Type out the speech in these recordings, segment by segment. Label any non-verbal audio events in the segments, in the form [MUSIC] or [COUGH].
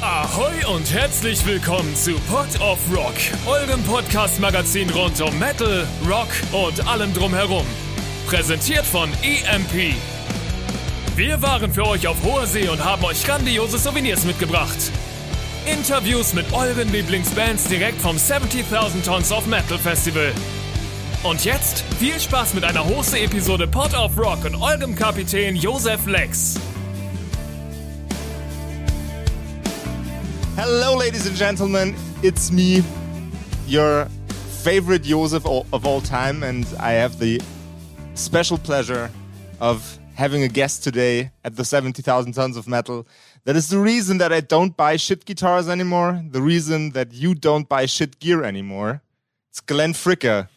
Ahoi und herzlich willkommen zu Pod of Rock, eurem Podcast-Magazin rund um Metal, Rock und allem drumherum. Präsentiert von EMP. Wir waren für euch auf hoher See und haben euch grandiose Souvenirs mitgebracht. Interviews mit euren Lieblingsbands direkt vom 70.000 Tons of Metal Festival. Und jetzt viel Spaß mit einer Hose-Episode Pod of Rock und eurem Kapitän Josef Lex. Hello, ladies and gentlemen. It's me, your favorite Joseph of all time, and I have the special pleasure of having a guest today at the 70,000 Tons of Metal. That is the reason that I don't buy shit guitars anymore, the reason that you don't buy shit gear anymore. It's Glenn Fricker,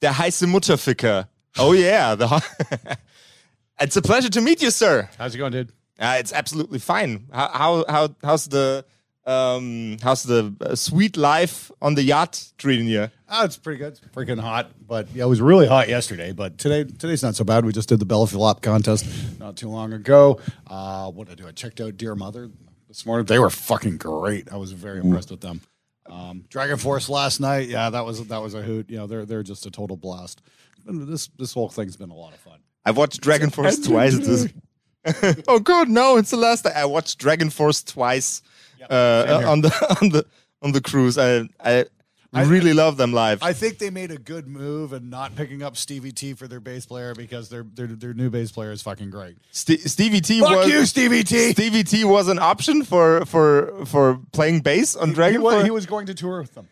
der heiße Mutterficker. Oh, yeah. The [LAUGHS] it's a pleasure to meet you, sir. How's it going, dude? Uh, it's absolutely fine. How how, how how's the um how's the uh, sweet life on the yacht treating you? Oh, it's pretty good. It's freaking hot, but yeah, it was really hot yesterday. But today, today's not so bad. We just did the belly flop contest not too long ago. Uh, what did I do? I checked out Dear Mother this morning. They were fucking great. I was very impressed with them. Um, DragonForce last night. Yeah, that was that was a hoot. You know, they're they're just a total blast. And this this whole thing's been a lot of fun. I've watched DragonForce twice. This. [LAUGHS] [LAUGHS] oh god, no! It's the last. I watched DragonForce twice uh, on the [LAUGHS] on the on the cruise. I I, I- really love them live. I think they made a good move and not picking up Stevie T for their bass player because their their their new bass player is fucking great. St- Stevie T Fuck was you, Stevie T. Stevie T was an option for for for playing bass on Dragon he, was, he was going to tour with them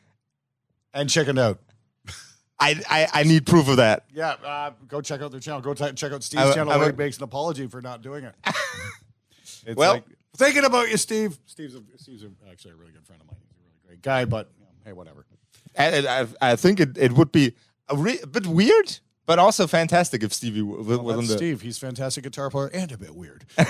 and chickened out. [LAUGHS] I, I I need proof of that. Yeah, uh, go check out their channel. Go check out Steve's I- channel I- where he makes an apology for not doing it. [LAUGHS] it's Well- like, thinking about you, Steve. Steve's a, Steve's a, actually a really good friend of mine. He's a really great guy, but you know, hey, whatever. And I, I think it, it would be a, re- a bit weird, but also fantastic if Stevie w- Well, was on that's the. Steve. He's fantastic guitar player and a bit weird. [LAUGHS]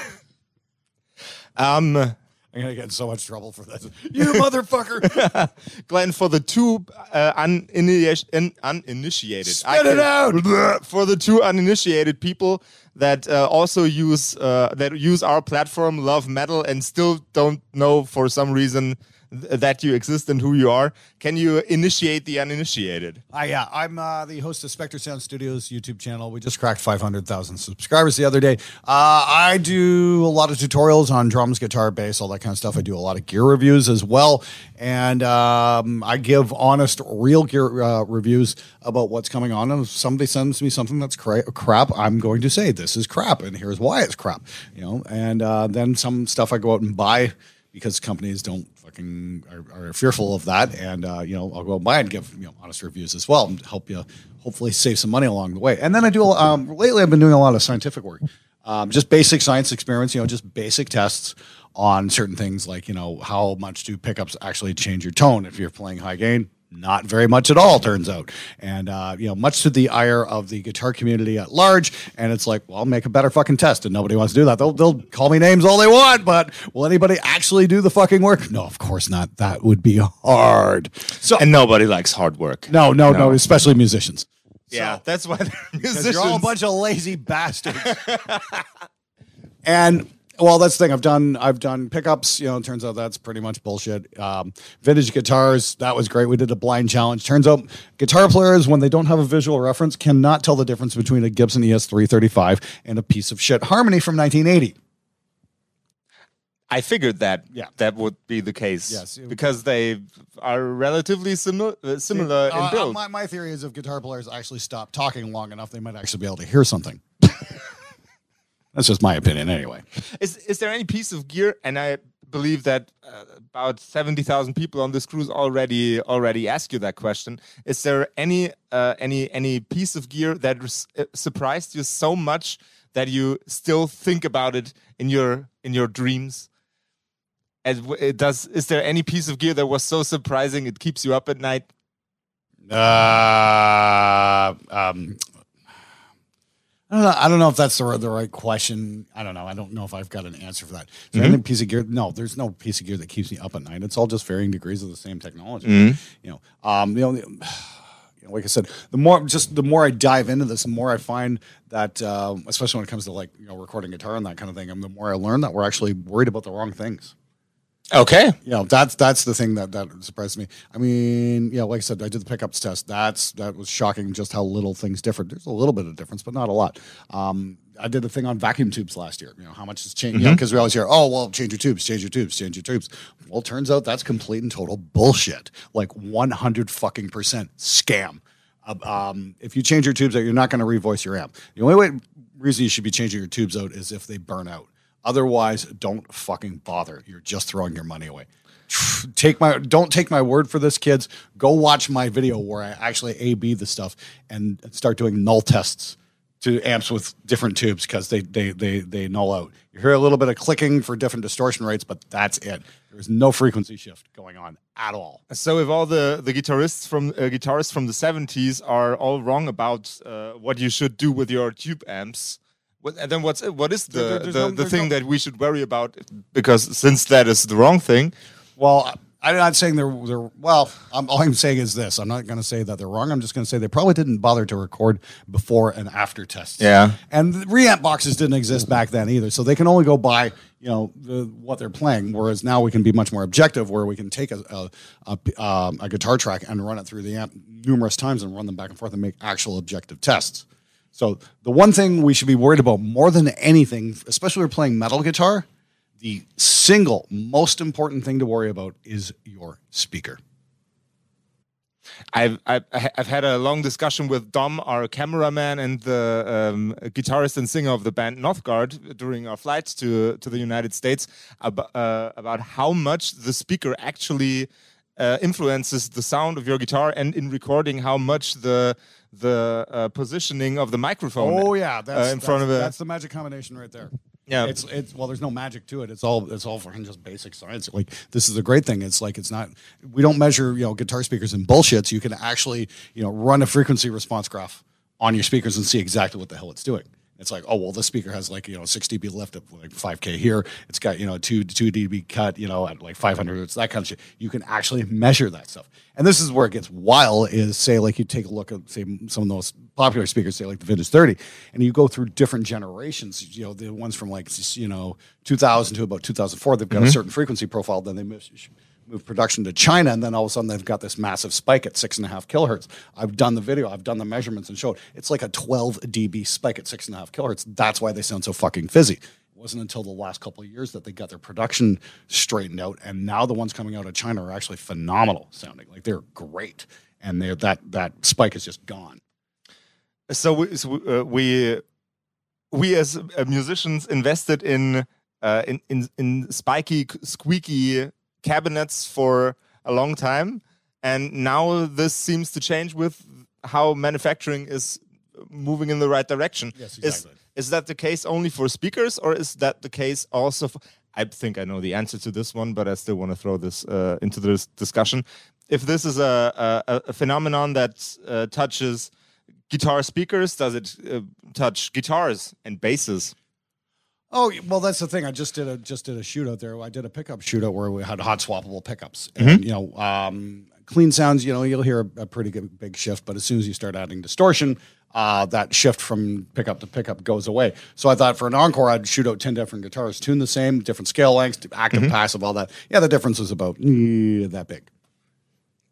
Um, I'm gonna get in so much trouble for this. You motherfucker! [LAUGHS] Glenn, for the two uh, uniniti- in- uninitiated, Spit it out! [LAUGHS] For the two uninitiated people that uh, also use uh, that use our platform, love metal, and still don't know for some reason th- that you exist and who you are, can you initiate the uninitiated? Uh, yeah, I'm uh, the host of Spectre Sound Studios YouTube channel. We just cracked 500,000 subscribers the other day. Uh, I do a lot of tutorials on drums, guitar, bass, all that kind of stuff. I do a lot of gear reviews as well. And um, I give honest, real gear uh, reviews about what's coming on. And if somebody sends me something that's cra- crap, I'm going to say, this is crap, and here's why it's crap. You know, and uh, then some stuff I go out and buy because companies don't fucking are, are fearful of that, and uh, you know I'll go buy and give you know honest reviews as well and help you hopefully save some money along the way. And then I do um, lately I've been doing a lot of scientific work, um, just basic science experiments, you know, just basic tests on certain things like you know how much do pickups actually change your tone if you're playing high gain. Not very much at all, turns out, and uh, you know, much to the ire of the guitar community at large. And it's like, well, make a better fucking test, and nobody wants to do that. They'll they'll call me names all they want, but will anybody actually do the fucking work? No, of course not. That would be hard. So And nobody likes hard work. no, no, no, especially musicians. Yeah, that's why they're musicians. you're all a bunch of lazy bastards. [LAUGHS] and well, that's the thing. I've done I've done pickups. You know, it turns out that's pretty much bullshit. Um, vintage guitars, that was great. We did a blind challenge. Turns out guitar players, when they don't have a visual reference, cannot tell the difference between a Gibson E ES 335 and a piece of shit Harmony from 1980. I figured that Yeah. that would be the case. Yes. because they are relatively similar uh, similar Uh, in build. my, my theory is if guitar players actually stop talking long enough, they might actually be able to hear something. That's just my opinion, anyway. Is is there any piece of gear? And I believe that uh, about seventy thousand people on this cruise already already asked you that question. Is there any uh, any any piece of gear that uh, surprised you so much that you still think about it in your in your dreams? And it does is there any piece of gear that was so surprising it keeps you up at night? Uh, um, I don't know. I don't know if that's the right, the right question. I don't know. I don't know if I've got an answer for that. Is there any piece of gear? No, there's no piece of gear that keeps me up at night. It's all just varying degrees of the same technology. You know, um, the only. [SIGHS] You know, like I said, the more just the more I dive into this, the more I find that, um, especially when it comes to like you know recording guitar and that kind of thing, and the more I learn that we're actually worried about the wrong things. Okay. You know, that's that's the thing that that surprised me. I mean, yeah, like I said, I did the pickups test. That's that was shocking just how little things differed. There's a little bit of difference, but not a lot. Um, I did a thing on vacuum tubes last year. You know, how much has changed? Mm-hmm. Because we always hear, oh, well, change your tubes, change your tubes, change your tubes. Well, it turns out that's complete and total bullshit. Like 100 fucking percent scam. Um, if you change your tubes out, you're not going to revoice your amp. The only way reason you should be changing your tubes out is if they burn out. Otherwise, don't fucking bother. You're just throwing your money away. Take my don't take my word for this, kids. Go watch my video where I actually A B the stuff and start doing null tests to amps with different tubes because they they they they null out. You hear a little bit of clicking for different distortion rates, but that's it. There's no frequency shift going on at all. So if all the the guitarists from uh, guitarists from the 70s are all wrong about uh, what you should do with your tube amps, and then what's what is the There- there's the, no- the thing no- that we should worry about? Because since that is the wrong thing, Well, I'm not saying they're they're well. I'm, all I'm saying is this: I'm not going to say that they're wrong. I'm just going to say they probably didn't bother to record before and after tests. Yeah. and the reamp boxes didn't exist back then either, so they can only go by you know the, what they're playing. Whereas now we can be much more objective, where we can take a a, a, um, a guitar track and run it through the amp numerous times and run them back and forth and make actual objective tests. So the one thing we should be worried about more than anything, especially when we're playing metal guitar, the single most important thing to worry about is your speaker. I've, I've I've had a long discussion with Dom, our cameraman, and the um, guitarist and singer of the band Nothgard during our flight to to the United States about, uh, about how much the speaker actually uh, influences the sound of your guitar, and in recording how much the the uh, positioning of the microphone. Oh yeah, that's uh, in front of a that's the magic combination right there. Yeah. it's it's well, there's no magic to it. It's all it's all fucking just basic science. Like this is the great thing. It's like it's not. We don't measure you know guitar speakers in bullshits. You can actually you know run a frequency response graph on your speakers and see exactly what the hell it's doing. It's like, oh well, this speaker has like you know 6 dB lift at like 5k here. It's got you know two two dB cut you know at like 500. It's that kind of shit. You can actually measure that stuff. And this is where it gets wild. Is say like you take a look at say some of the most popular speakers, say like the Vintage 30, and you go through different generations. You know the ones from like you know 2000 to about 2004. They've got a mm-hmm. certain frequency profile. Then they move production to China, and then all of a sudden they've got this massive spike at six and a half kilohertz. I've done the video, I've done the measurements and showed it's like a 12 dB spike at six and a half kilohertz. That's why they sound so fucking fizzy. It wasn't until the last couple of years that they got their production straightened out, and now the ones coming out of China are actually phenomenal sounding. Like they're great, and they're that that spike is just gone. so we so, uh, we we as uh, musicians invested in uh, in, in in spiky squeaky cabinets for a long time and now this seems to change with how manufacturing is moving in the right direction Yes, is exactly. is that the case only for speakers or is that the case also for I think I know the answer to this one, but I still want to throw this uh, into this discussion. If this is a, a, a phenomenon that uh, touches guitar speakers? Does it uh, touch guitars and basses? Oh well, that's the thing. I just did a just did a shootout there. I did a pickup shootout where we had hot swappable pickups, and you know, um, clean sounds. You know, you'll hear a, a pretty good big shift, but as soon as you start adding distortion, uh, that shift from pickup to pickup goes away. So I thought for an encore, I'd shoot out ten different guitars, tune the same, different scale lengths, active, passive, all that. Yeah, the difference is about eh, that big.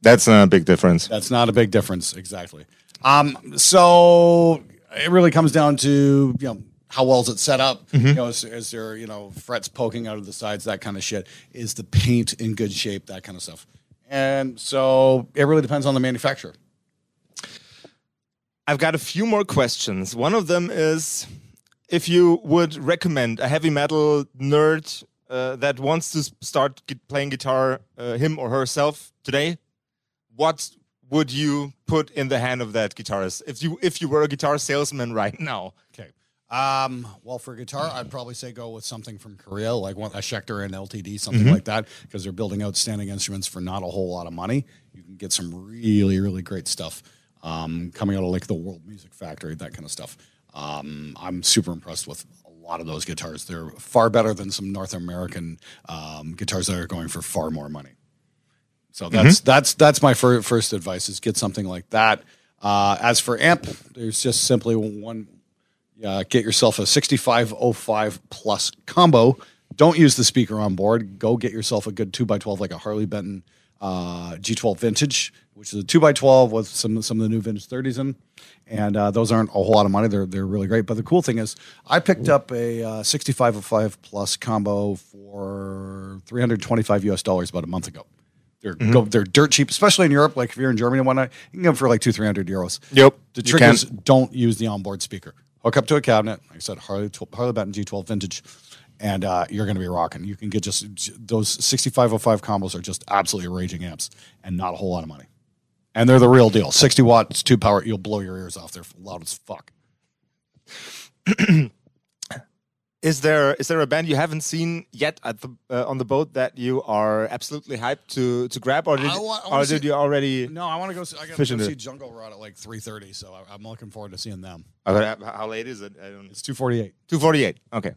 That's not a big difference. That's not a big difference, exactly. Um, so it really comes down to you know how well is it set up? You know, is, is there you know frets poking out of the sides, that kind of shit? Is the paint in good shape? That kind of stuff. And so it really depends on the manufacturer. I've got a few more questions. One of them is if you would recommend a heavy metal nerd uh, that wants to start playing guitar, uh, him or herself today, what would you put in the hand of that guitarist if you if you were a guitar salesman [LAUGHS] right now? Okay. Um, well, for guitar, I'd probably say go with something from Korea, like one, a Schecter and LTD, something like that, because they're building outstanding instruments for not a whole lot of money. You can get some really, really great stuff um, coming out of like the World Music Factory, that kind of stuff. Um, I'm super impressed with a lot of those guitars. They're far better than some North American um, guitars that are going for far more money. So that's that's that's my fir- first advice: is get something like that. Uh, as for amp, there's just simply one uh, get yourself a 6505 plus combo don't use the speaker on board. Go get yourself a good two x twelve, like a Harley Benton uh, G12 Vintage, which is a two x twelve with some some of the new vintage thirties in, and uh, those aren't a whole lot of money. They're they're really great. But the cool thing is, I picked up a uh, 6505 plus combo for 325 US dollars about a month ago. They're Mm-hmm. go, they're dirt cheap, especially in Europe. Like if you're in Germany and whatnot, you can get them for like two three hundred euros. Yep, The trick is don't use the onboard speaker. Hook up to a cabinet. Like I said, Harley Harley Benton G12 Vintage, and uh, you're going to be rocking. You can get just those 6505 combos are just absolutely raging amps, and not a whole lot of money. And they're the real deal. 60 watts, two power. You'll blow your ears off. They're loud as fuck. [CLEARS THROAT] Is there is there a band you haven't seen yet at the uh, on the boat that you are absolutely hyped to to grab, or did, I wa- I wanna or did see- you already? No, I want to go. See, I got to in go it. see Jungle Rot at like 3:30, so I, I'm looking forward to seeing them. Okay, how late is it? I don't. It's 2:48. Two forty eight. Okay.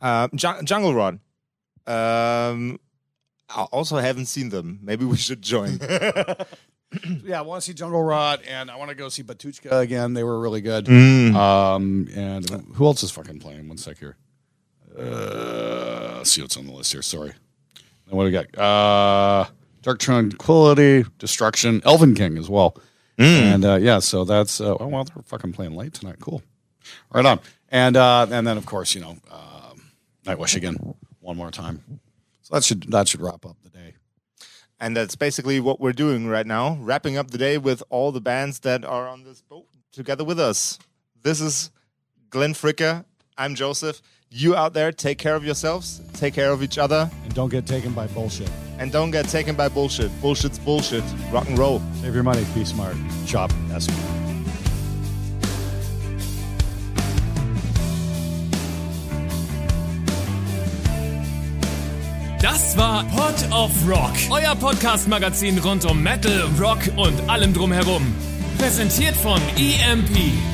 Um, Jun- Jungle Rot. Um, I also haven't seen them. Maybe we should join. [LAUGHS] Yeah, I want to see Jungle Rot, and I want to go see Batushka again. They were really good. Mm. Um, and who else is fucking playing? One sec here. Uh, see what's on the list here. Sorry. And what do we got? Uh, Dark Tranquillity, Destruction, Elvenking as well. And uh, yeah, so that's uh, oh well, they're fucking playing late tonight. Cool, right on. And uh, and then of course you know um, Nightwish again one more time. So that should that should wrap up the day. and that's basically what we're doing right now, wrapping up the day with all the bands that are on this boat together with us. This is Glenn Fricker. I'm Joseph. You out there, take care of yourselves, take care of each other, And don't get taken by bullshit. and don't get taken by bullshit. Bullshit's bullshit. Rock and roll. Save your money. Be smart. Shop. That's Das war Pod of Rock, euer Podcast-Magazin rund um Metal, Rock und allem drumherum. Präsentiert von EMP.